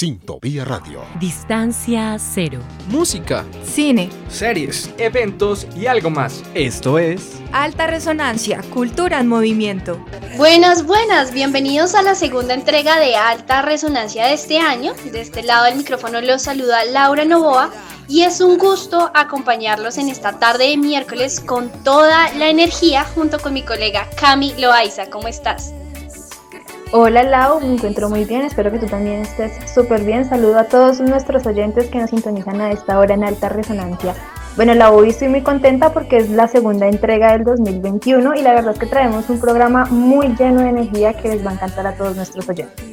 Sintovía Radio. Distancia cero. Música. Cine. Series. Eventos y algo más. Esto es Alta Resonancia, Cultura en Movimiento. Buenas, buenas, bienvenidos a la segunda entrega de Alta Resonancia de este año. De este lado del micrófono los saluda Laura Novoa y es un gusto acompañarlos en esta tarde de miércoles con toda la energía junto con mi colega Cami Loaiza. ¿Cómo estás? Hola Lau, me encuentro muy bien, espero que tú también estés súper bien. Saludo a todos nuestros oyentes que nos sintonizan a esta hora en alta resonancia. Bueno, Lau, hoy estoy muy contenta porque es la segunda entrega del 2021 y la verdad es que traemos un programa muy lleno de energía que les va a encantar a todos nuestros oyentes.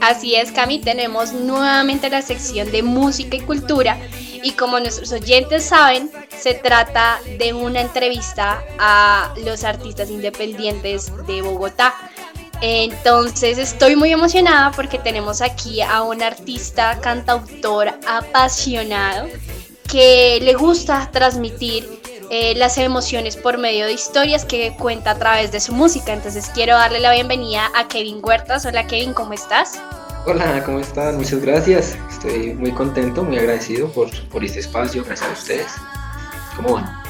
Así es, Cami, tenemos nuevamente la sección de música y cultura y como nuestros oyentes saben, se trata de una entrevista a los artistas independientes de Bogotá. Entonces estoy muy emocionada porque tenemos aquí a un artista, cantautor apasionado que le gusta transmitir eh, las emociones por medio de historias que cuenta a través de su música. Entonces quiero darle la bienvenida a Kevin Huertas. Hola Kevin, ¿cómo estás? Hola, ¿cómo están? Muchas gracias. Estoy muy contento, muy agradecido por, por este espacio. Gracias a ustedes. ¿Cómo van?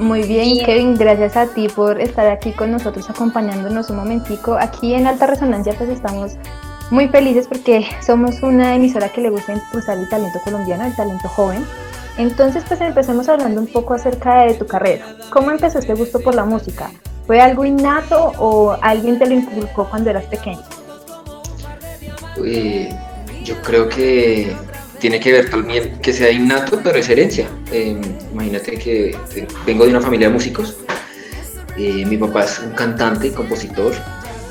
Muy bien, Kevin, gracias a ti por estar aquí con nosotros acompañándonos un momentico. Aquí en Alta Resonancia pues estamos muy felices porque somos una emisora que le gusta impulsar el talento colombiano, el talento joven. Entonces pues empecemos hablando un poco acerca de tu carrera. ¿Cómo empezó este gusto por la música? ¿Fue algo innato o alguien te lo inculcó cuando eras pequeño? Eh, yo creo que tiene que ver también que sea innato, pero es herencia. Em, imagínate que vengo de una familia de músicos. Eh, mi papá es un cantante y compositor.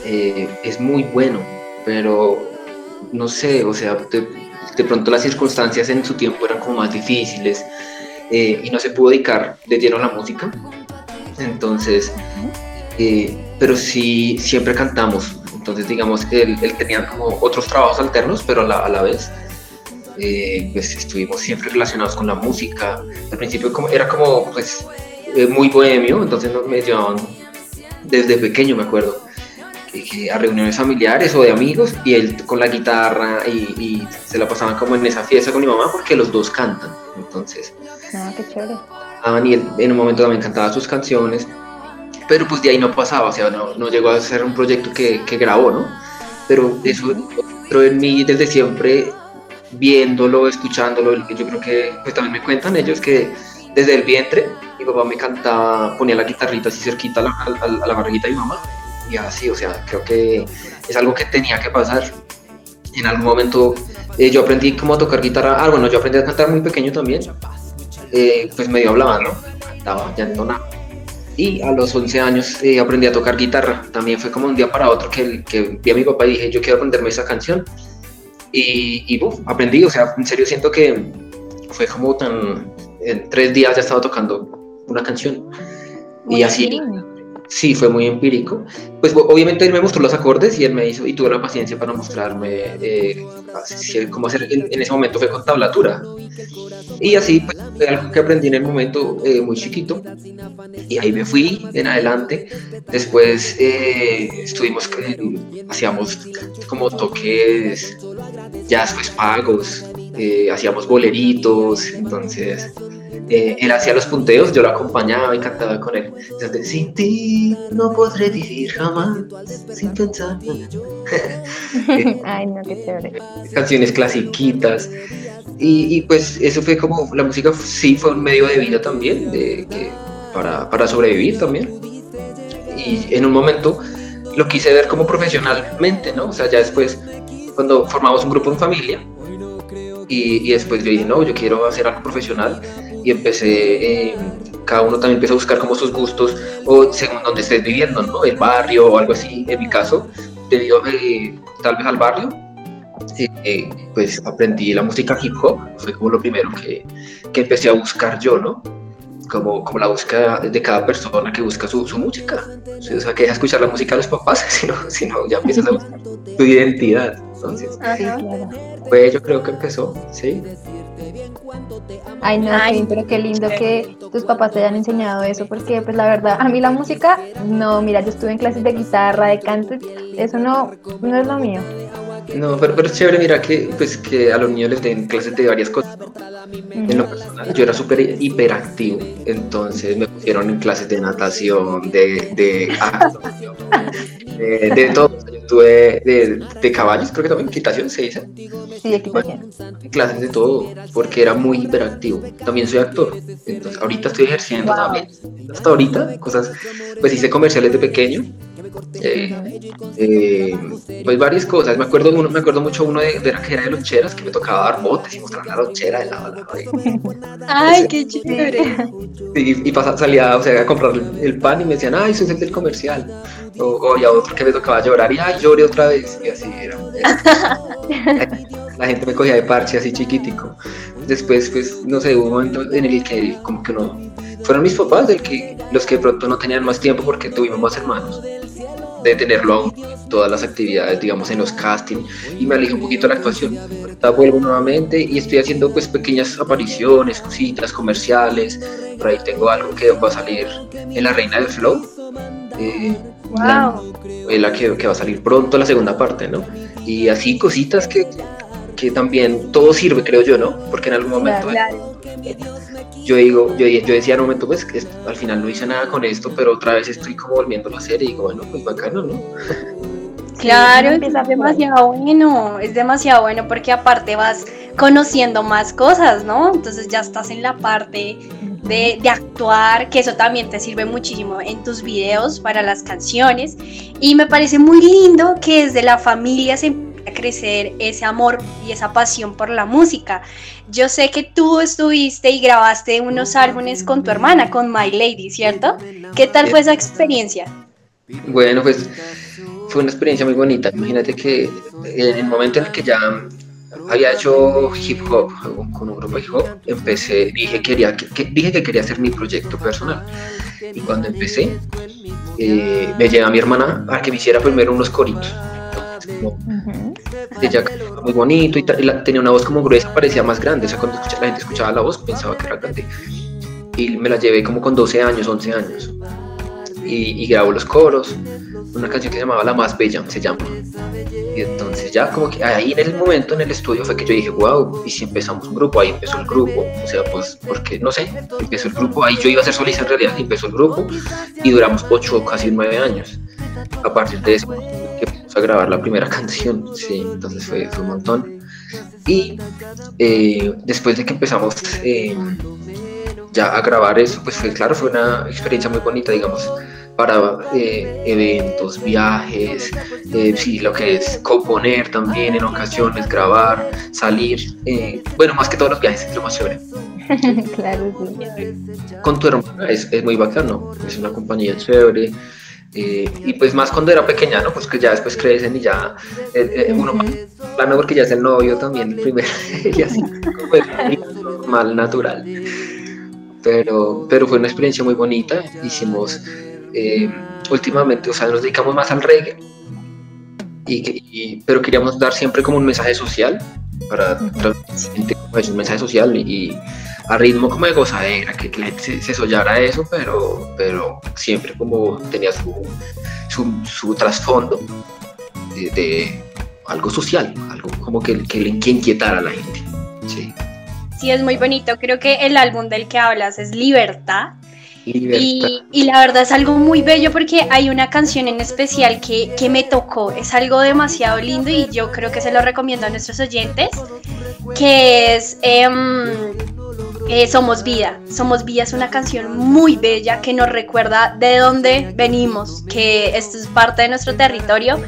Eh, es muy bueno, pero no sé, o sea, de, pronto las circunstancias en su tiempo eran como más difíciles eh, y no se pudo dedicar de lleno a la música. Entonces, pero sí, siempre cantamos. Entonces, digamos, él, él tenía como otros trabajos alternos, pero a la vez eh, pues estuvimos siempre relacionados con la música. Al principio como, era como pues eh, muy bohemio, entonces nos me llevaban desde pequeño, me acuerdo, a reuniones familiares o de amigos y él con la guitarra y, se la pasaban como en esa fiesta con mi mamá porque los dos cantan. Entonces, ah, qué chévere. y él en un momento también cantaba sus canciones, pero pues de ahí no pasaba, o sea, no, no llegó a ser un proyecto que, que grabó, ¿no? Pero eso pero en mí desde siempre viéndolo, escuchándolo, yo creo que pues también me cuentan ellos que desde el vientre mi papá me cantaba, ponía la guitarrita así cerquita a la, a, la barriguita de mi mamá y así, o sea, creo que es algo que tenía que pasar. En algún momento eh, yo aprendí cómo a tocar guitarra, ah, bueno, yo aprendí a cantar muy pequeño también, eh, pues medio hablaba, ¿no? Cantaba, ya entonaba. Y a los 11 años eh, aprendí a tocar guitarra. También fue como un día para otro que, que vi a mi papá y dije, yo quiero aprenderme esa canción y, y aprendí, o sea, en serio siento que fue como tan, en tres días ya estaba tocando una canción. y así, sí, fue muy empírico. Pues obviamente él me mostró los acordes y él me hizo, y tuvo la paciencia para mostrarme eh, cómo hacer, en, ese momento fue con tablatura. Y así, pues, fue algo que aprendí en el momento eh, muy chiquito. Y ahí me fui en adelante. Después eh, estuvimos, hacíamos como toques, ya después pagos, hacíamos boleritos, entonces eh, él hacía los punteos, yo lo acompañaba y cantaba con él. Entonces, sin ti no podré vivir jamás, sin pensar. Ay, no, qué chévere. Canciones clasiquitas. Y, y, pues eso fue como, la música sí fue un medio de vida también, de, que, para, para sobrevivir también. Y en un momento lo quise ver como profesionalmente, ¿no? O sea, ya después, cuando formamos un grupo en familia, y, y, después yo dije, no, yo quiero hacer algo profesional y empecé, eh, cada uno también empieza a buscar como sus gustos o según donde estés viviendo, ¿no? El barrio o algo así, en mi caso, debido eh, tal vez al barrio, eh, pues aprendí la música hip hop, fue como lo primero que, que empecé a buscar yo, ¿no? Como, como, la búsqueda de cada persona que busca su, su música. O sea, que deja escuchar la música de los papás, sino, sino ya empiezas a buscar tu identidad. Entonces, pues yo creo que empezó, ¿sí? Ay, no, pero qué lindo que tus papás te hayan enseñado eso, porque pues la verdad, a mí la música, no, mira, yo estuve en clases de guitarra, de canto, eso no, no es lo mío. No, pero, pero es chévere, mira que, pues, que a los niños les den clases de varias cosas. En lo personal, yo era súper hiperactivo, entonces me pusieron en clases de natación, de, de de, de todo. Yo tuve de, de, caballos, creo que también, equitación se dice. Sí, equitación. clases de todo, porque era muy hiperactivo. También soy actor, entonces ahorita estoy ejerciendo también. Hasta ahorita, cosas, pues hice comerciales de pequeño eh, eh, pues varias cosas. Me acuerdo uno, me acuerdo mucho uno de, de la que era de loncheras que me tocaba dar botes y mostrar la lonchera de lado a lado. Ay, qué chévere. Y, y salía, o sea, a comprar el pan y me decían, ay, eso es el del comercial. O, o ya otro que me tocaba llorar y ay, lloré otra vez. Y así era. la gente me cogía de parche así chiquitico. Después, pues, no sé, hubo un momento en el que como que no... Fueron mis papás el que, los que de pronto no tenían más tiempo porque tuvimos más hermanos de tenerlo aún todas las actividades, digamos, en los castings, y me alejé un poquito de la actuación. Ahorita vuelvo nuevamente y estoy haciendo pues pequeñas apariciones, cositas, comerciales, por ahí tengo algo que va a salir en La Reina del Flow. Eh, wow. la, la que, que, va a salir pronto la segunda parte, ¿no? Y así cositas que, que también todo sirve, creo yo, ¿no? Porque en algún momento... Claro, yo digo, yo, yo decía en un momento, pues que al final no hice nada con esto, pero otra vez estoy como volviendo a hacer y digo, bueno, pues bacano, ¿no? Claro, es demasiado bueno, es demasiado bueno porque aparte vas conociendo más cosas, ¿no? Entonces ya estás en la parte de, de, actuar, que eso también te sirve muchísimo en tus videos para las canciones. Y me parece muy lindo que desde la familia se crecer ese amor y esa pasión por la música. Yo sé que tú estuviste y grabaste unos álbumes con tu hermana, con My Lady, ¿cierto? ¿Qué tal fue esa experiencia? Bueno, pues fue una experiencia muy bonita. Imagínate que en el momento en el que ya había hecho hip hop con un grupo de hip hop, empecé, dije, quería, que, dije que quería hacer mi proyecto personal. Y cuando empecé, eh, me llega mi hermana para que me hiciera primero unos coritos. Como, ella muy bonito y, tenía una voz como gruesa, parecía más grande. O sea, cuando la gente escuchaba la voz pensaba que era grande. Y me la llevé como con 12 años, 11 años. Y, y grabó los coros. Una canción que se llamaba La Más Bella, se llama. Y entonces ya como que ahí en el momento en el estudio fue que yo dije, wow, y si empezamos un grupo, ahí empezó el grupo, o sea, pues, porque, no sé, empezó el grupo, ahí yo iba a ser solista en realidad, y empezó el grupo, y duramos 8, casi 9 años. A partir de eso, que empezamos a grabar la primera canción, sí, entonces fue, fue un montón. Y eh, después de que empezamos eh, ya a grabar eso, pues fue, claro, fue una experiencia muy bonita, digamos, para eh, eventos, viajes, eh, sí, lo que es componer también en ocasiones, grabar, salir, bueno, más que todos los viajes, es lo más chévere. claro, sí. Con tu hermana es, es muy bacano, es una compañía chévere. Y pues más cuando era pequeña, ¿no? Pues que ya después crecen y ya uno plano porque ya es el novio también, primero, y así, pues, normal, natural. Pero, pero fue una experiencia muy bonita, hicimos eh, últimamente, o sea, nos dedicamos más al reggae, y, pero queríamos dar siempre como un mensaje social, para transmitir un mensaje social y, a ritmo como de gozadera, que, que la gente se, se sollara eso, pero, pero siempre como tenía su, su, su trasfondo de, de, algo social, algo como que, que, que inquietara a la gente. Sí. sí, es muy bonito. Creo que el álbum del que hablas es Libertad. Y, y, la verdad es algo muy bello porque hay una canción en especial que, que, me tocó, es algo demasiado lindo y yo creo que se lo recomiendo a nuestros oyentes, que es eh, Somos Vida. Somos Vida es una canción muy bella que nos recuerda de dónde venimos, que esto es parte de nuestro territorio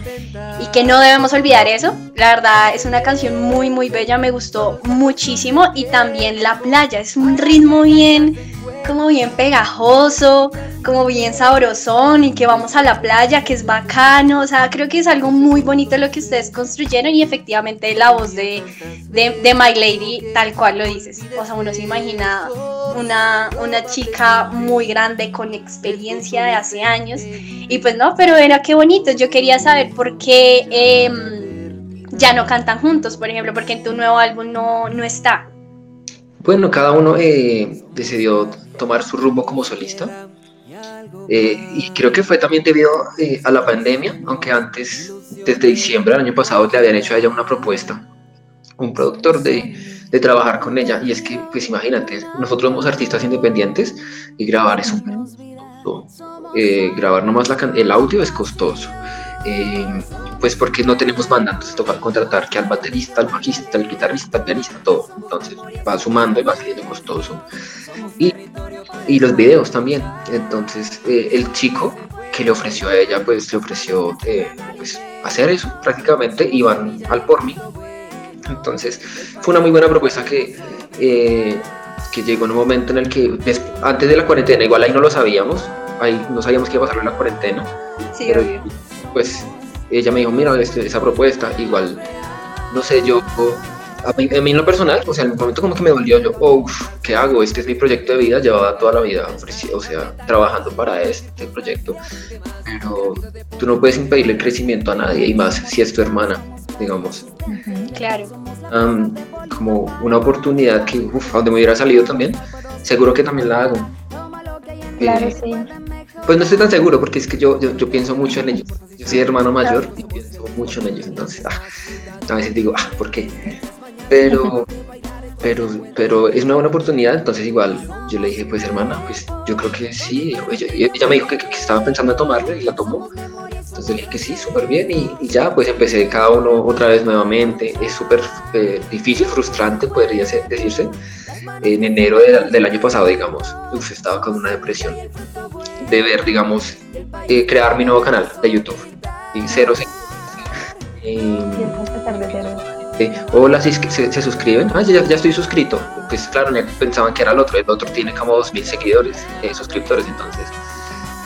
y que no debemos olvidar eso. La verdad es una canción muy, muy bella, me gustó muchísimo y también La Playa, es un ritmo bien como bien pegajoso, como bien sabrosón y que vamos a la playa, que es bacano, o sea, creo que es algo muy bonito lo que ustedes construyeron y efectivamente la voz de, de, My Lady, tal cual lo dices, o sea, uno se imagina una, una chica muy grande con experiencia de hace años y pues no, pero era qué bonito, yo quería saber por qué eh, ya no cantan juntos, por ejemplo, porque en tu nuevo álbum no, no está. Bueno, cada uno eh, decidió tomar su rumbo como solista. Eh, y creo que fue también debido eh, a la pandemia, aunque antes desde diciembre del año pasado le habían hecho a ella una propuesta, un productor de, de trabajar con ella. Y es que, pues imagínate, nosotros somos artistas independientes y grabar es un... Eh, grabar nomás la el audio es costoso. Eh, pues porque no tenemos banda, entonces toca contratar que al baterista, al bajista, al guitarrista, al pianista, todo. Entonces va sumando y va siendo costoso. Y, y los videos también. Entonces eh, el chico que le ofreció a ella, pues le ofreció pues, hacer eso prácticamente, iban al por mí. Entonces fue una muy buena propuesta que, que llegó en un momento en el que antes de la cuarentena, igual ahí no lo sabíamos, ahí no sabíamos qué iba a pasar en la cuarentena. Sí, pero, Pues ella me dijo, mira, este, esa propuesta, igual, no sé, yo, a mí, en lo personal, o sea, en el momento como que me dolió, yo, oh, ¿qué hago? Este es mi proyecto de vida, llevaba toda la vida, o sea, trabajando para este proyecto, pero tú no puedes impedirle el crecimiento a nadie, y más si es tu hermana, digamos. Claro. como una oportunidad que, uff, a donde me hubiera salido también, seguro que también la hago. Claro, sí. Pues no estoy tan seguro porque es que yo, yo, pienso mucho en ellos. Yo soy hermano mayor y pienso mucho en ellos. Entonces, ah, a veces digo, ah, ¿por qué? Pero, pero, pero es una buena oportunidad. Entonces, igual, yo le dije, pues hermana, pues yo creo que sí. Ella, me dijo que, estaba pensando en tomarla y la tomó. Entonces le dije que sí, súper bien. Y, ya, pues empecé cada uno otra vez nuevamente. Es súper eh, difícil, frustrante, podría decirse en enero del año pasado, digamos, uf, estaba con una depresión de ver, digamos, eh, crear mi nuevo canal de YouTube. Y cero, hola, si se, se, suscriben. Ah, ya, ya, estoy suscrito. Pues claro, pensaban que era el otro. El otro tiene como 2.000 seguidores, eh, suscriptores, entonces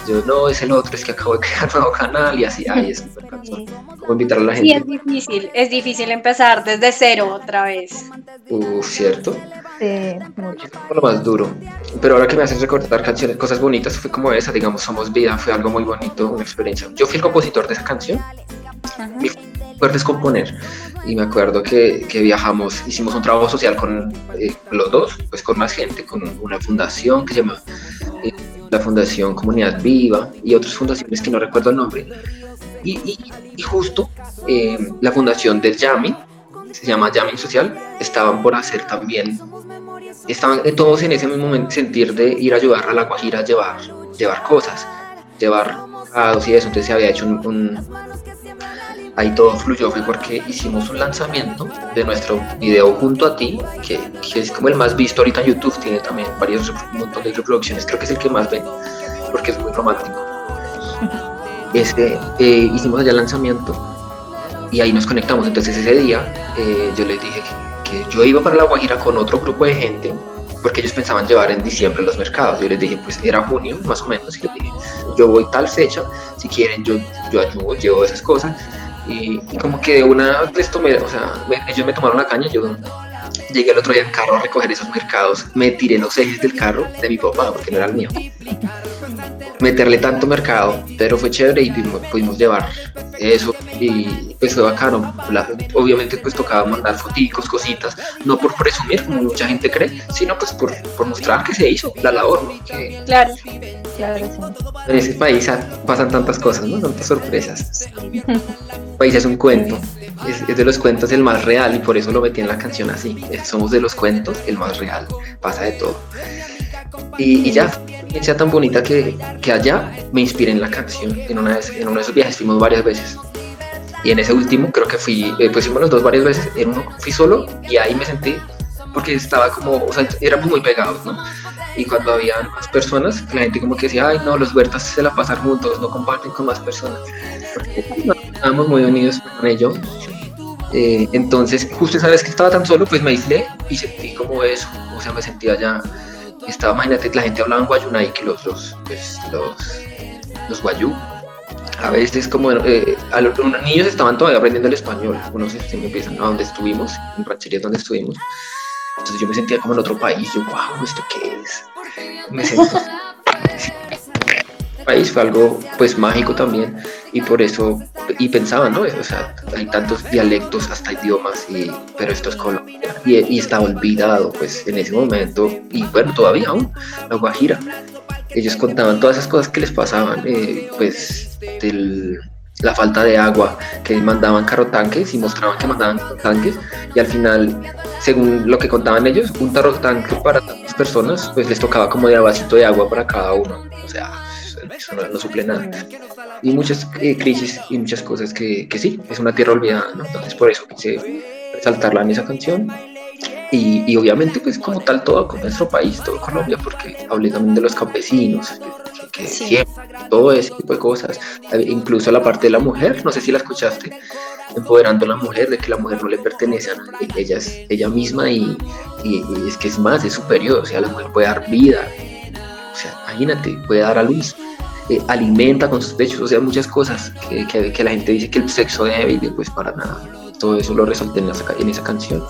yo no, es el otro, es que acabo de crear un nuevo canal y así, ay, es súper cansón. ¿Cómo invitar a la gente? Sí, es difícil, es difícil empezar desde cero otra vez. Uf, ¿cierto? Sí, mucho. Lo más duro. Pero ahora que me haces recordar canciones, cosas bonitas, fue como esa, digamos, Somos Vida, fue algo muy bonito, una experiencia. Yo fui el compositor de esa canción. Mi fuerte es componer. Y me acuerdo que, que viajamos, hicimos un trabajo social con eh, los dos, pues con más gente, con una fundación que se llama eh, la Fundación Comunidad Viva y otras fundaciones que no recuerdo el nombre. Y, justo eh, la fundación del Yami, se llama Yami Social, estaban por hacer también, estaban todos en ese mismo sentir de ir a ayudar a la Guajira a llevar, llevar cosas, llevar a y eso, entonces se había hecho un, ahí todo fluyó fue porque hicimos un lanzamiento de nuestro video junto a ti, que, que, es como el más visto ahorita en YouTube, tiene también varios un montón de reproducciones, creo que es el que más ven, porque es muy romántico. Este, eh, hicimos allá el lanzamiento y ahí nos conectamos. Entonces ese día eh, yo les dije que, yo iba para La Guajira con otro grupo de gente porque ellos pensaban llevar en diciembre los mercados. Yo les dije, pues era junio más o menos, y les dije, yo voy tal fecha, si quieren yo, yo ayudo, llevo esas cosas. Y, como que de una les tomé, o sea, ellos me tomaron la caña, yo llegué el otro día en carro a recoger esos mercados, me tiré los ejes del carro de mi papá, porque no era el mío meterle tanto mercado, pero fue chévere y pudimos, llevar eso y pues fue bacano. obviamente pues tocaba mandar foticos, cositas, no por presumir como mucha gente cree, sino pues por, por mostrar que se hizo la labor. claro, En ese país pasan tantas cosas, ¿no? Tantas sorpresas. El país es un cuento, es, de los cuentos el más real y por eso lo metí en la canción así. Somos de los cuentos el más real, pasa de todo. Y, y ya, sea tan bonita que, que, allá me inspiré en la canción. En, una en uno de esos viajes fuimos varias veces. Y en ese último creo que fui, eh, pues fuimos los dos varias veces. En uno fui solo y ahí me sentí porque estaba como, o sea, éramos muy pegados, ¿no? Y cuando había más personas, la gente como que decía, ay, no, los huertas se la pasan juntos, no comparten con más personas. estábamos muy unidos con ellos. Eh, entonces, justo esa vez que estaba tan solo, pues me aislé y sentí como eso, o sea, me sentía ya estaba, imagínate, la gente hablaba en guayunay, que los, los, pues, los, los guayú, a veces como eh, a los, niños estaban todavía aprendiendo el español, unos se me empiezan a donde estuvimos, en rancherías donde estuvimos, entonces yo me sentía como en otro país, yo, wow, ¿esto qué es? Me sentí... país fue algo pues mágico también y por eso y pensaba no o sea hay tantos dialectos hasta idiomas y pero esto es Colombia y, y estaba olvidado pues en ese momento y bueno todavía aún la Guajira ellos contaban todas esas cosas que les pasaban eh, pues del la falta de agua, que mandaban tanques y mostraban que mandaban tanques y al final, según lo que contaban ellos, un tanque para tantas personas, pues les tocaba como de vasito de agua para cada uno. O sea, eso no, suple nada. Y muchas eh, crisis y muchas cosas que, que, sí, es una tierra olvidada, ¿no? Entonces por eso quise resaltarla en esa canción. Y, y obviamente pues como tal todo con nuestro país, todo Colombia, porque hablé también de los campesinos, que, siempre, todo ese tipo de cosas, incluso la parte de la mujer, no sé si la escuchaste, empoderando a la mujer de que la mujer no le pertenece a nadie, ella es ella misma y, y, es que es más, es superior, o sea, la mujer puede dar vida, o sea, imagínate, puede dar a luz, eh, alimenta con sus pechos, o sea, muchas cosas que, que, la gente dice que el sexo débil, pues para nada. Todo eso lo resalté en, en esa canción.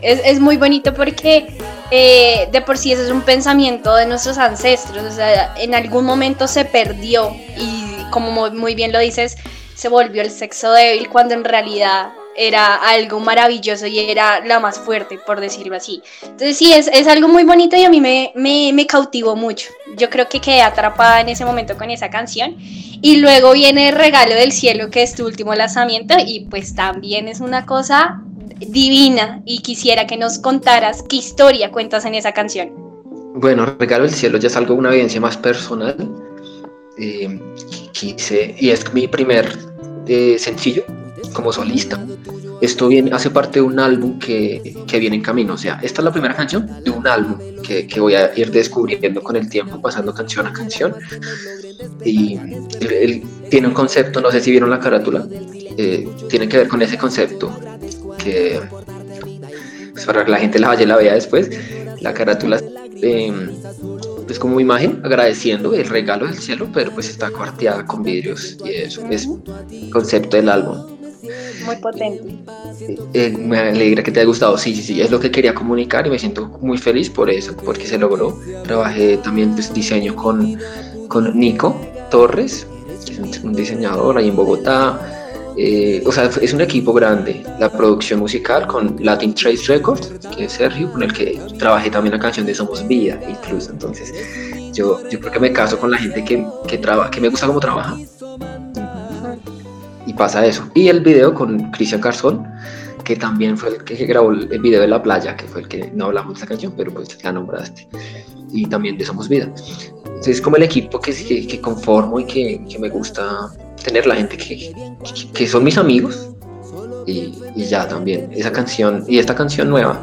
Es, es muy bonito porque eh, de por sí eso es un pensamiento de nuestros ancestros, o sea, en algún momento se perdió y como muy bien lo dices, se volvió el sexo débil cuando en realidad era algo maravilloso y era la más fuerte, por decirlo así. Entonces sí, es, es algo muy bonito y a mí me, me, me, cautivó mucho. Yo creo que quedé atrapada en ese momento con esa canción. Y luego viene el Regalo del Cielo, que es tu último lanzamiento, y pues también es una cosa divina y quisiera que nos contaras qué historia cuentas en esa canción. Bueno, Regalo del Cielo ya es algo, una evidencia más personal. Eh, quise, y es mi primer eh, sencillo como solista. Esto viene, hace parte de un álbum que, que, viene en camino. O sea, esta es la primera canción de un álbum que, que voy a ir descubriendo con el tiempo, pasando canción a canción. Y él, tiene un concepto, no sé si vieron la carátula, eh, tiene que ver con ese concepto que pues para que la gente la vaya y la vea después. La carátula eh, es como imagen agradeciendo el regalo del cielo, pero pues está cuarteada con vidrios y eso es concepto del álbum. Muy potente. Eh, me alegra que te haya gustado. Sí, sí, sí, es lo que quería comunicar y me siento muy feliz por eso, porque se logró. Trabajé también pues, diseño con, con Nico Torres, que es un diseñador ahí en Bogotá. Eh, o sea, es un equipo grande. La producción musical con Latin Trace Records, que es Sergio, con el que trabajé también la canción de Somos Vida, incluso. Entonces, yo, yo creo que me caso con la gente que, que, traba, que me gusta cómo trabaja y pasa eso. Y el video con Cristian Garzón, que también fue el que grabó el video de la playa, que fue el que no hablamos de esa canción, pero pues la nombraste. Y también de Somos Vida. Entonces es como el equipo que, que, que conformo y que, que, me gusta tener la gente que, que son mis amigos. Y, y, ya también, esa canción y esta canción nueva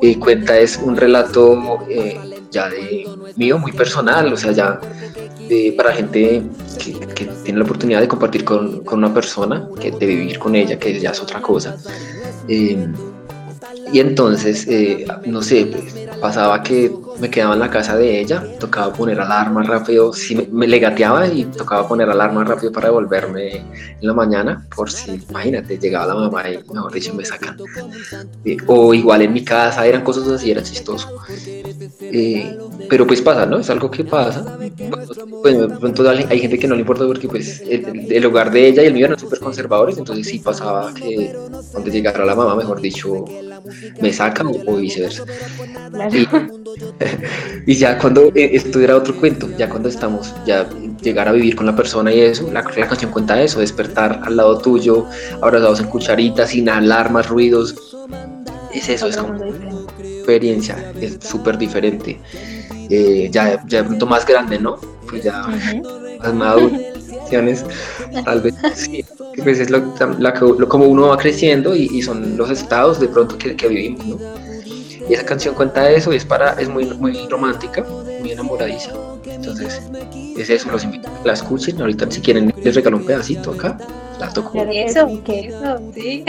eh, cuenta es un relato eh, ya de mío, muy personal, o sea, ya para gente que, tiene la oportunidad de compartir con, con, una persona, que, de vivir con ella, que ya es otra cosa. Eh, y entonces, eh, no sé, pues, pasaba que me quedaba en la casa de ella, tocaba poner alarma rápido, si me, me, legateaba y tocaba poner alarma rápido para devolverme en la mañana, por si, imagínate, llegaba la mamá y mejor dicho me sacan. Eh, o igual en mi casa, eran cosas así, era chistoso. Eh, pero pues pasa, ¿no? Es algo que pasa. Pues de pronto hay gente que no le importa porque pues el, el hogar de ella y el mío eran súper conservadores, entonces sí pasaba que cuando llegara la mamá, mejor dicho, me sacan o viceversa. Y, y, ya cuando eh, esto era otro cuento, ya cuando estamos, ya llegar a vivir con la persona y eso, la, la canción cuenta eso, despertar al lado tuyo, abrazados en cucharitas, sin alarmas, ruidos. Es eso, es como experiencia, es súper diferente. Eh, ya, ya de pronto más grande, ¿no? Pues ya más maduro, tal vez sí, pues es lo, la, lo, como uno va creciendo y, y, son los estados de pronto que, que vivimos, ¿no? Y esa canción cuenta eso y es, para, es muy, muy romántica, muy enamoradiza. Entonces, es eso, los invito a que la escuchen. Ahorita, si quieren, les regalo un pedacito acá. La toco. Eso, eso, sí.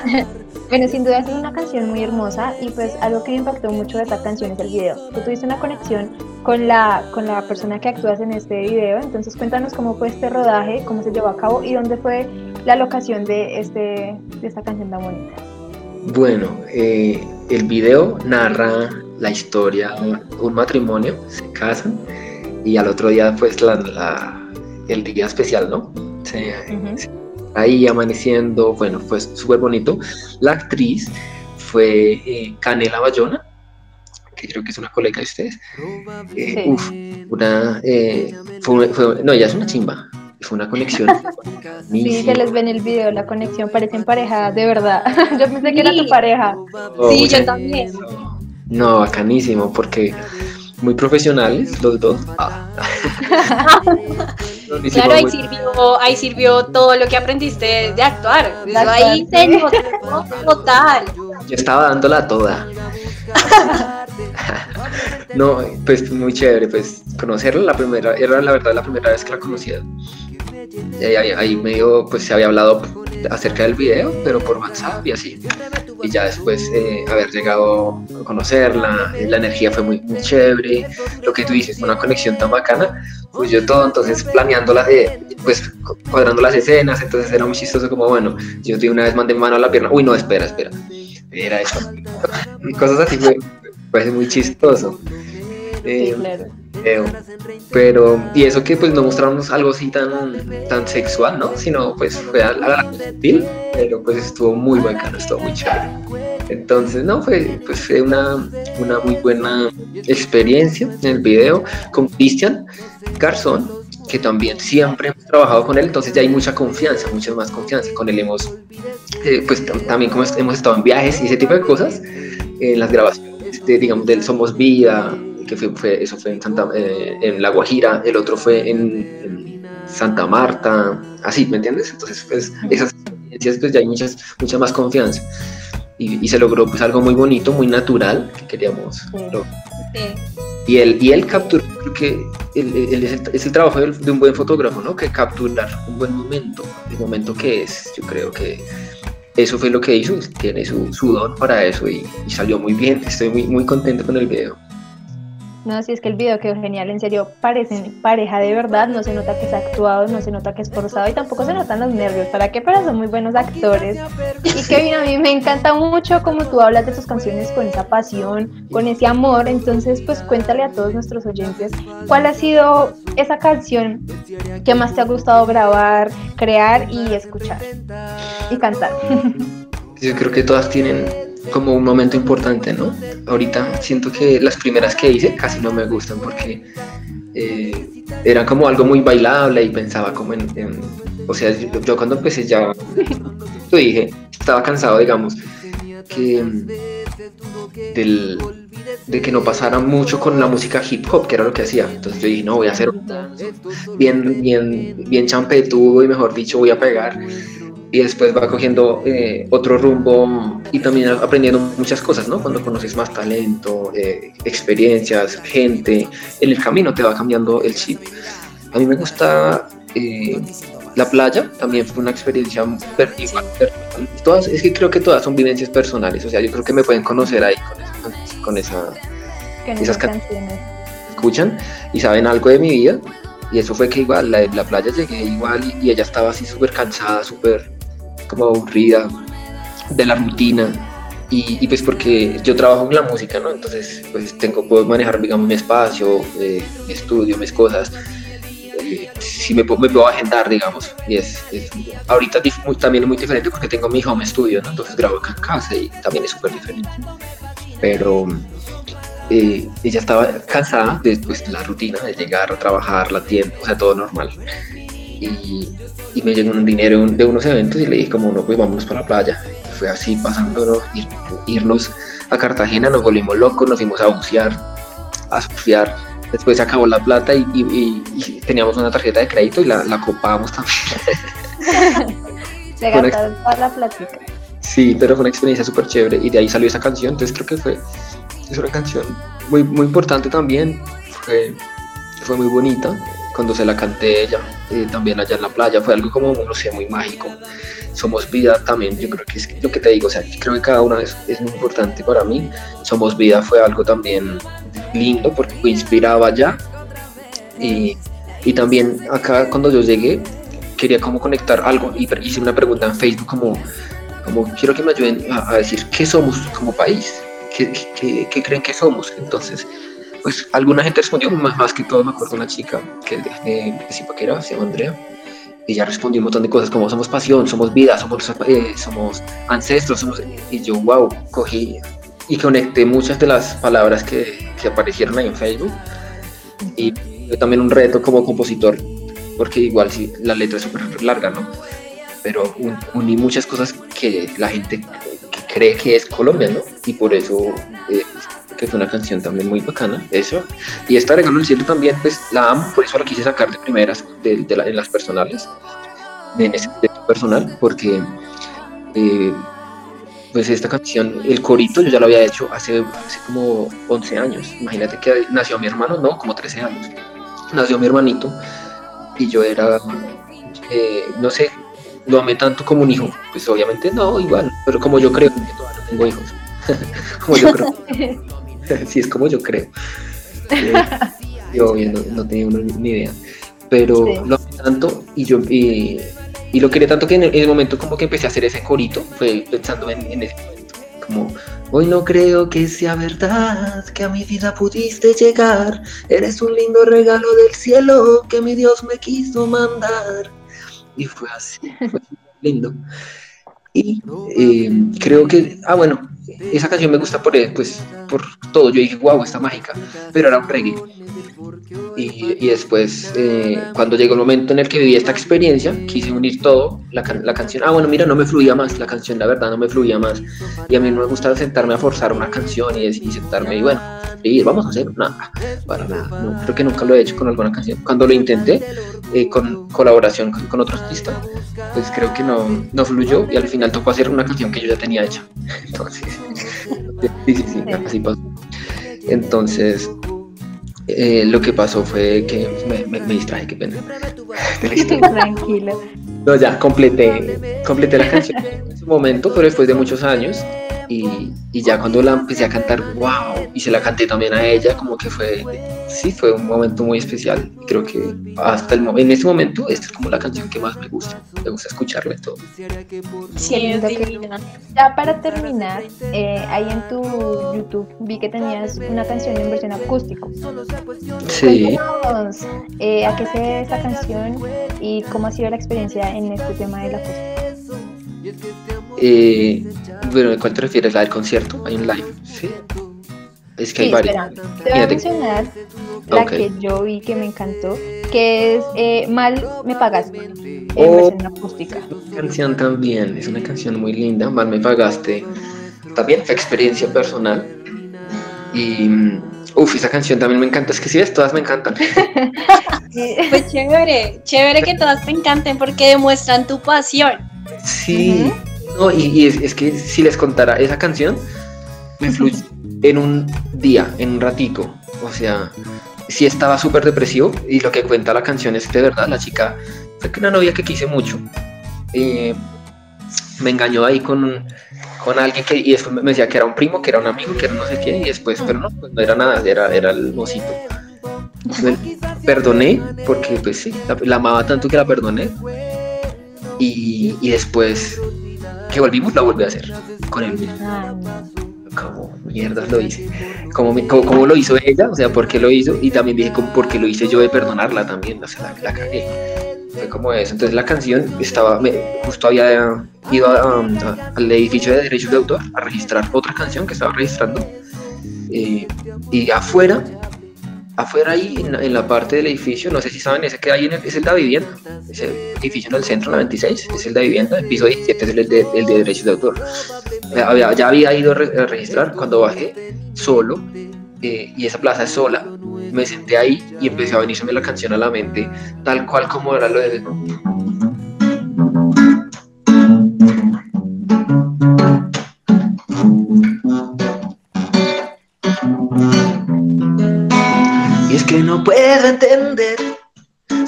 bueno, sin duda es una canción muy hermosa y pues algo que me impactó mucho de esta canción es el video. Tú tuviste una conexión con la, con la persona que actúas en este video, entonces cuéntanos cómo fue este rodaje, cómo se llevó a cabo y dónde fue la locación de, este, de esta canción tan bonita. Bueno, eh, el video narra la historia de un matrimonio, se casan y al otro día pues la, la, el día especial, ¿no? Se, uh -huh. ahí amaneciendo, bueno, fue súper bonito. La actriz fue eh, Canela Bayona, que creo que es una colega de ustedes. Eh, sí. Uf, una, eh, fue, fue, no, ella es una chimba. Fue una conexión. sí, se les ve en el video la conexión, parecen pareja, de verdad. yo pensé que era tu pareja. Oh, sí, yo también. No, bacanísimo, porque muy profesionales los dos. Ah. claro, ahí sirvió, ahí sirvió todo lo que aprendiste de actuar. Eso ahí se total. Yo estaba dándola toda. No, pues muy chévere, pues conocerla la primera, era la verdad la primera vez que la conocía. Ahí, ahí medio pues se había hablado acerca del video, pero por WhatsApp y así. Y ya después eh, haber llegado a conocerla, la energía fue muy, muy chévere. Lo que tú dices, una conexión tan bacana, pues yo todo entonces planeándola, de pues cuadrando las escenas, entonces era muy chistoso como, bueno, yo de una vez mandé mano a la pierna, uy, no, espera, espera, era eso. Cosas así fue, fue muy chistoso. Eh, claro. pero, y eso que pues no mostramos algo así tan, tan sexual, ¿no? Sino pues fue a, la pero pues estuvo muy bacano, estuvo muy chévere. Entonces, no, fue, pues, fue una, una muy buena experiencia en el video con Cristian Garzón, que también siempre hemos trabajado con él, entonces ya hay mucha confianza, mucha más confianza. Con él hemos, eh, pues también como hemos estado en viajes y ese tipo de cosas, en las grabaciones, de, digamos, del Somos Vida, que fue, eso fue en, Santa, eh, en La Guajira, el otro fue en, Santa Marta, así, ¿me entiendes? Entonces, pues, esas experiencias, pues ya hay muchas, mucha más confianza. Y, se logró pues algo muy bonito, muy natural que queríamos. Y él, y él capturó, creo que es, el, trabajo de, un buen fotógrafo, ¿no? Que capturar un buen momento, el momento que es, yo creo que eso fue lo que hizo, tiene su, su don para eso y, salió muy bien, estoy muy, muy contento con el video. No, si es que el video quedó genial, en serio, parecen pareja de verdad, no se nota que es actuado, no se nota que es forzado y tampoco se notan los nervios, ¿para qué? Pero son muy buenos actores. Y Kevin, a mí me encanta mucho como tú hablas de tus canciones con esa pasión, con ese amor, entonces pues cuéntale a todos nuestros oyentes cuál ha sido esa canción que más te ha gustado grabar, crear y escuchar y cantar. Yo creo que todas tienen como un momento importante, ¿no? Ahorita siento que las primeras que hice casi no me gustan porque eh, eran como algo muy bailable y pensaba como en, o sea, yo, cuando empecé ya, yo dije, estaba cansado, digamos, que del, de que no pasara mucho con la música hip hop, que era lo que hacía. Entonces yo dije, no, voy a hacer bien, bien, bien champetudo y mejor dicho, voy a pegar y después va cogiendo eh, otro rumbo y también aprendiendo muchas cosas, ¿no? Cuando conoces más talento, eh, experiencias, gente, en el camino te va cambiando el chip. A mí me gusta eh, la playa, también fue una experiencia igual, todas, es que creo que todas son vivencias personales, o sea, yo creo que me pueden conocer ahí con, esa, esas canciones. Escuchan y saben algo de mi vida y eso fue que igual, la, la playa llegué igual y, y ella estaba así súper cansada, súper como aburrida de la rutina. Y, y, pues porque yo trabajo en la música, ¿no? Entonces, pues tengo, puedo manejar, digamos, mi espacio, eh, mi estudio, mis cosas. Eh, si me, me, puedo agendar, digamos. Y es, es ahorita también es muy diferente porque tengo mi home studio, ¿no? Entonces grabo acá en casa y también es súper diferente. Pero eh, ella estaba cansada de pues, la rutina, de llegar a trabajar, la tienda, o sea, todo normal. Y, y me llegó un dinero de unos eventos y le dije como no, pues vámonos para la playa. fue así pasando, irnos a Cartagena, nos volvimos locos, nos fuimos a bucear, a surfear. Después se acabó la plata y, teníamos una tarjeta de crédito y la, la copamos también. se gastaron toda la plática. Sí, pero fue una experiencia súper chévere y de ahí salió esa canción, entonces creo que fue es una canción muy, muy importante también, fue, fue muy bonita cuando se la canté ella, eh, también allá en la playa, fue algo como, no sé, muy mágico. Somos vida también, yo creo que es lo que te digo, o sea, creo que cada una es muy importante para mí. Somos vida fue algo también lindo porque fue inspirado allá. Y, y también acá cuando yo llegué, quería como conectar algo y hice una pregunta en Facebook como, como quiero que me ayuden a, decir qué somos como país, qué creen que somos. Entonces, pues alguna gente respondió, más, que todo me acuerdo una chica que de, de, de se llama Andrea, ella respondió un montón de cosas como somos pasión, somos vida, somos, eh, ancestros, somos... y yo, wow, cogí y conecté muchas de las palabras que, que aparecieron ahí en Facebook y también un reto como compositor porque igual si la letra es súper larga, ¿no? Pero uní muchas cosas que la gente cree que es Colombia, ¿no? Y por eso eh, que fue una canción también muy bacana, eso. Y esta Regalo del Cielo también, pues la amo, por eso la quise sacar de primeras, de, en las personales, en ese personal, porque eh, pues esta canción, el corito, yo ya lo había hecho hace, hace como 11 años. Imagínate que nació mi hermano, no, como 13 años. Nació mi hermanito y yo era, eh, no sé, lo amé tanto como un hijo. Pues obviamente no, igual, pero como yo creo que todavía no tengo hijos. como yo creo. sí, es como yo creo. Eh, yo no, no, tenía ni idea. Pero lo amé tanto y yo... Y, y lo quería tanto que en el, momento como que empecé a hacer ese corito, fue pensando en, en ese momento, como, hoy no creo que sea verdad que a mi vida pudiste llegar, eres un lindo regalo del cielo que mi Dios me quiso mandar. Y fue así, fue lindo. Y eh, creo que, ah, bueno, esa canción me gusta por, pues, por todo. Yo dije, wow, está mágica, pero era un reggae. Y, y después, eh, cuando llegó el momento en el que viví esta experiencia, quise unir todo, la, la, canción, ah, bueno, mira, no me fluía más, la canción, la verdad, no me fluía más. Y a mí no me gustaba sentarme a forzar una canción y, y sentarme y bueno, y vamos a hacer nada, para nada. No, creo que nunca lo he hecho con alguna canción. Cuando lo intenté, eh, con colaboración con, con otro artista, pues creo que no, no fluyó y al final tocó hacer una canción que yo ya tenía hecha. Entonces, sí, sí, sí, así pasó. Entonces, eh, lo que pasó fue que me, me, distraje, qué pena. Tranquilo. No, ya completé, completé la canción en su momento, pero después de muchos años y, y, ya cuando la empecé a cantar, wow, y se la canté también a ella, como que fue, sí, fue un momento muy especial. Creo que hasta el en este momento, esta es como la canción que más me gusta, me gusta escucharla todo. Sí, ya para terminar, eh, ahí en tu YouTube vi que tenías una canción en versión acústico. Sí. Eh, ¿A qué se debe esta canción y cómo ha sido la experiencia en este tema de la acústica? Eh, bueno, ¿a cuál te refieres? ¿La del concierto? Hay un live, ¿sí? Es que hay varios. Te voy a mencionar la que yo vi que me encantó, que es eh, Mal me pagaste, en oh, versión acústica. canción también, es una canción muy linda, Mal me pagaste. También fue experiencia personal. Y, uff, esa canción también me encanta. Es que si ves, todas me encantan. pues chévere, chévere que todas te encanten porque demuestran tu pasión. Sí, no, y, es, que si les contara esa canción, me fluyó en un día, en un ratico. O sea, sí estaba súper depresivo y lo que cuenta la canción es que de verdad la chica fue una novia que quise mucho. Eh, me engañó ahí con, con alguien que y después me decía que era un primo, que era un amigo, que era no sé quién, y después, pero no, pues no era nada, era, era el mocito. perdoné, porque pues sí, la, amaba tanto que la perdoné. Y, y después que volvimos, la volví a hacer con él mismo. Como mierdas lo hice. Como, como, lo hizo ella, o sea, por qué lo hizo. Y también dije, como, por qué lo hice yo de perdonarla también, o sea, la, la cagué. Fue como eso. Entonces la canción estaba, me, justo había ido al edificio de derechos de autor a registrar otra canción que estaba registrando. Eh, y afuera afuera ahí en la, parte del edificio, no sé si saben, ese que hay en el, es el de vivienda, ese edificio en el centro, la 26, es el de vivienda, el piso 17 es el de, el de derechos de autor. ya había ido a, registrar cuando bajé solo eh, y esa plaza es sola. Me senté ahí y empecé a venirse la canción a la mente, tal cual como era lo de...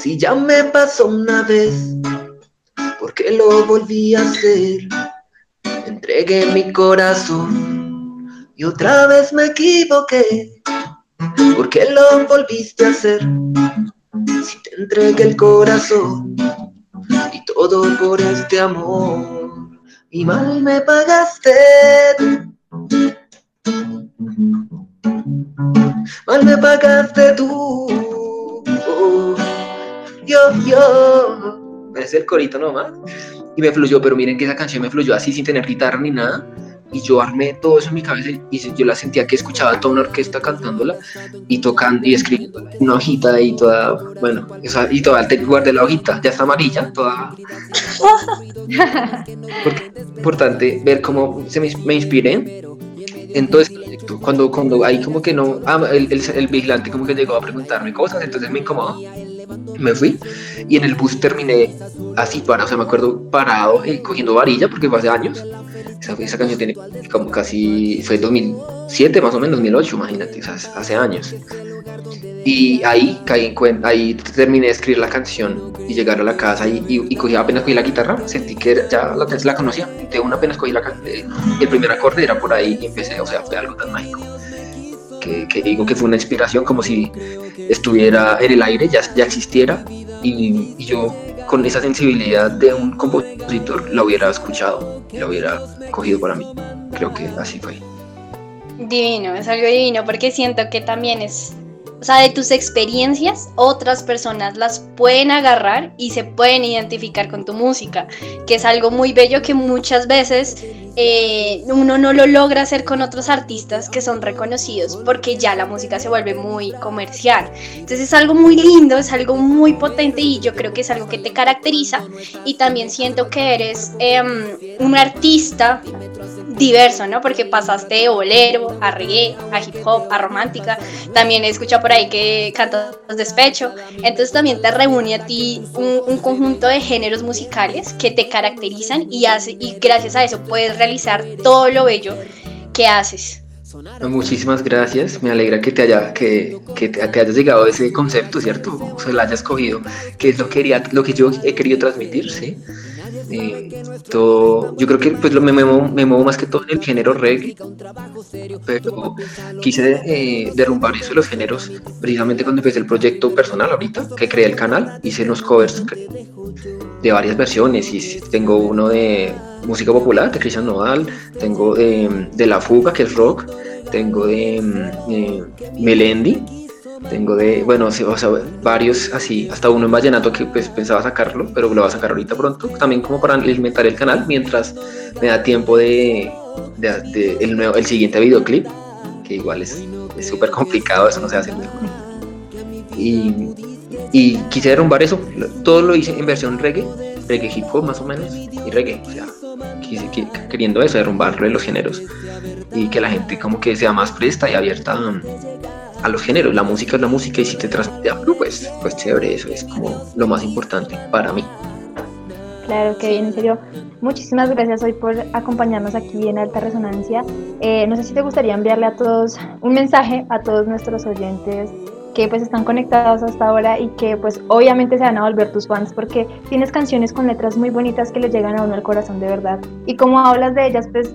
si ya me pasó una vez, porque lo volví a hacer. Entregué mi corazón y otra vez me equivoqué, porque lo volviste a hacer. Si te entregué el corazón y todo por este amor, y mal me pagaste. mal me pagaste tú. Yo, yo. Es el corito nomás. Y me fluyó, pero miren que esa canción me fluyó así sin tener guitarra ni nada. y yo armé todo eso en mi cabeza y yo la sentía que escuchaba toda una orquesta cantándola y tocando y escribiendo una hojita ahí toda, bueno, y toda, guardé la hojita, ya está amarilla, toda. Porque es importante ver cómo se me, inspiré en todo proyecto. Cuando, cuando hay como que no, ah, el vigilante como que llegó a preguntarme cosas, entonces me incomodó me fui y en el bus terminé así para, o sea, me acuerdo parado eh, cogiendo varilla porque fue hace años. Esa, esa, canción tiene como casi, fue 2007 más o menos, 2008, imagínate, o sea, hace años. Y ahí caí en cuenta, ahí terminé de escribir la canción y llegar a la casa y, y, cogí, apenas cogí la guitarra, sentí que ya la, la conocía, de una apenas cogí la eh, el primer acorde era por ahí y empecé, o sea, fue algo tan mágico que, digo que fue una inspiración como si estuviera en el aire, ya, ya existiera y, yo con esa sensibilidad de un compositor la hubiera escuchado y la hubiera cogido para mí. Creo que así fue. Divino, es algo divino porque siento que también es o sea, de tus experiencias, otras personas las pueden agarrar y se pueden identificar con tu música, que es algo muy bello que muchas veces eh, uno no lo logra hacer con otros artistas que son reconocidos porque ya la música se vuelve muy comercial. Entonces es algo muy lindo, es algo muy potente y yo creo que es algo que te caracteriza y también siento que eres em, un artista diverso, ¿no? Porque pasaste de bolero a reggae, a hip hop, a romántica. También he escuchado por ahí que cantas despecho. Entonces también te reúne a ti un, conjunto de géneros musicales que te caracterizan y, gracias a eso puedes todo lo bello que haces. Muchísimas gracias, me alegra que te haya que, que te, hayas llegado a ese concepto, ¿cierto? O sea, lo hayas cogido, que es lo que, quería, lo que yo he querido transmitir, ¿sí? Eh, todo, yo creo que pues lo, me, muevo, más que todo en el género reggae, pero quise eh, derrumbar eso de los géneros precisamente cuando empecé el proyecto personal ahorita, que creé el canal, hice los covers de varias versiones y tengo uno de música popular de Cristian Nodal, tengo de, de La Fuga que es rock, tengo de, de Melendi tengo de, bueno, o sea, varios así, hasta uno en Vallenato que pues pensaba sacarlo, pero lo va a sacar ahorita pronto, también como para alimentar el canal mientras me da tiempo de, de, el, nuevo, el siguiente videoclip, que igual es súper complicado, eso no se hace. Y, y quise derrumbar eso, todo lo hice en versión reggae, reggae hip hop más o menos, y reggae, o sea, quise, queriendo eso, derrumbarlo de los géneros, y que la gente como que sea más presta y abierta a los géneros. La música es la música y si te transmite algo, pues, pues chévere, eso es como lo más importante para mí. Claro, que bien, en serio. Muchísimas gracias hoy por acompañarnos aquí en Alta Resonancia. Eh, no sé si te gustaría enviarle a todos un mensaje a todos nuestros oyentes que pues están conectados hasta ahora y que pues obviamente se van a volver tus fans porque tienes canciones con letras muy bonitas que les llegan a uno al corazón de verdad y como hablas de ellas pues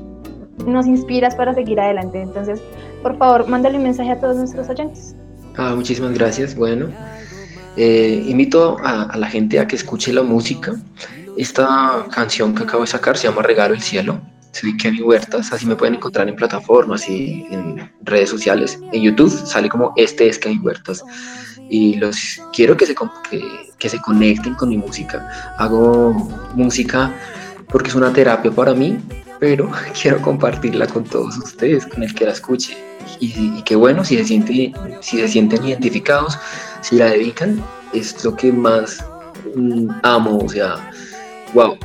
nos inspiras para seguir adelante. Entonces, por favor, mándale un mensaje a todos nuestros oyentes. Ah, muchísimas gracias. Bueno, eh, invito a, la gente a que escuche la música. Esta canción que acabo de sacar se llama Regalo el Cielo. Soy Kevin Huertas, así me pueden encontrar en plataformas y en redes sociales. En YouTube sale como Este es Kevin Huertas. Y los quiero que se, que, que se conecten con mi música. Hago música porque es una terapia para mí pero quiero compartirla con todos ustedes, con el que la escuche. Y, qué bueno, si se, siente, si se sienten identificados, si la dedican, es lo que más mm, amo, o sea, wow.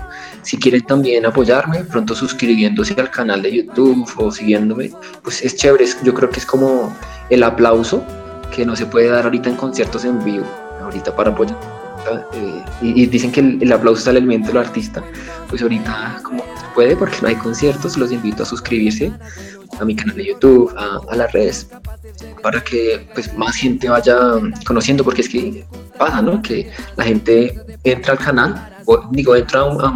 Si quieren también apoyarme, pronto suscribiéndose al canal de YouTube o siguiéndome, pues es chévere, yo creo que es como el aplauso que no se puede dar ahorita en conciertos en vivo, ahorita para apoyar. Eh, y, dicen que el, aplauso es el elemento del artista, pues ahorita como puede porque no hay conciertos, los invito a suscribirse a mi canal de YouTube, a, las redes, para que pues más gente vaya conociendo, porque es que pasa, ¿no? Que la gente entra al canal, o digo, entra a,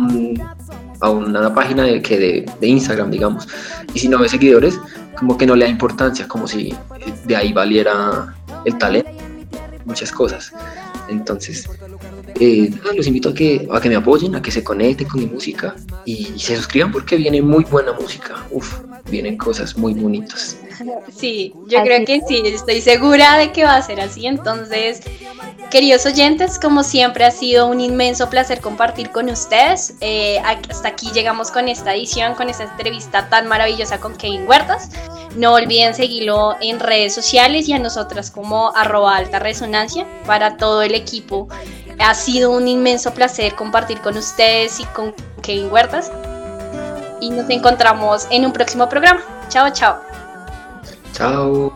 a, una página de, que de, Instagram, digamos, y si no ve seguidores, como que no le da importancia, como si de ahí valiera el talento, muchas cosas. Entonces, eh, los invito a que, a que me apoyen, a que se conecten con mi música y, se suscriban porque viene muy buena música. Uf, vienen cosas muy bonitas. Sí, yo creo que sí, estoy segura de que va a ser así. Entonces, queridos oyentes, como siempre ha sido un inmenso placer compartir con ustedes. Eh, hasta aquí llegamos con esta edición, con esta entrevista tan maravillosa con Kevin Huertas. No olviden seguirlo en redes sociales y a nosotras como arroba alta resonancia para todo el equipo. Ha sido un inmenso placer compartir con ustedes y con Kevin Huertas. Y nos encontramos en un próximo programa. Chao, chao. Chao.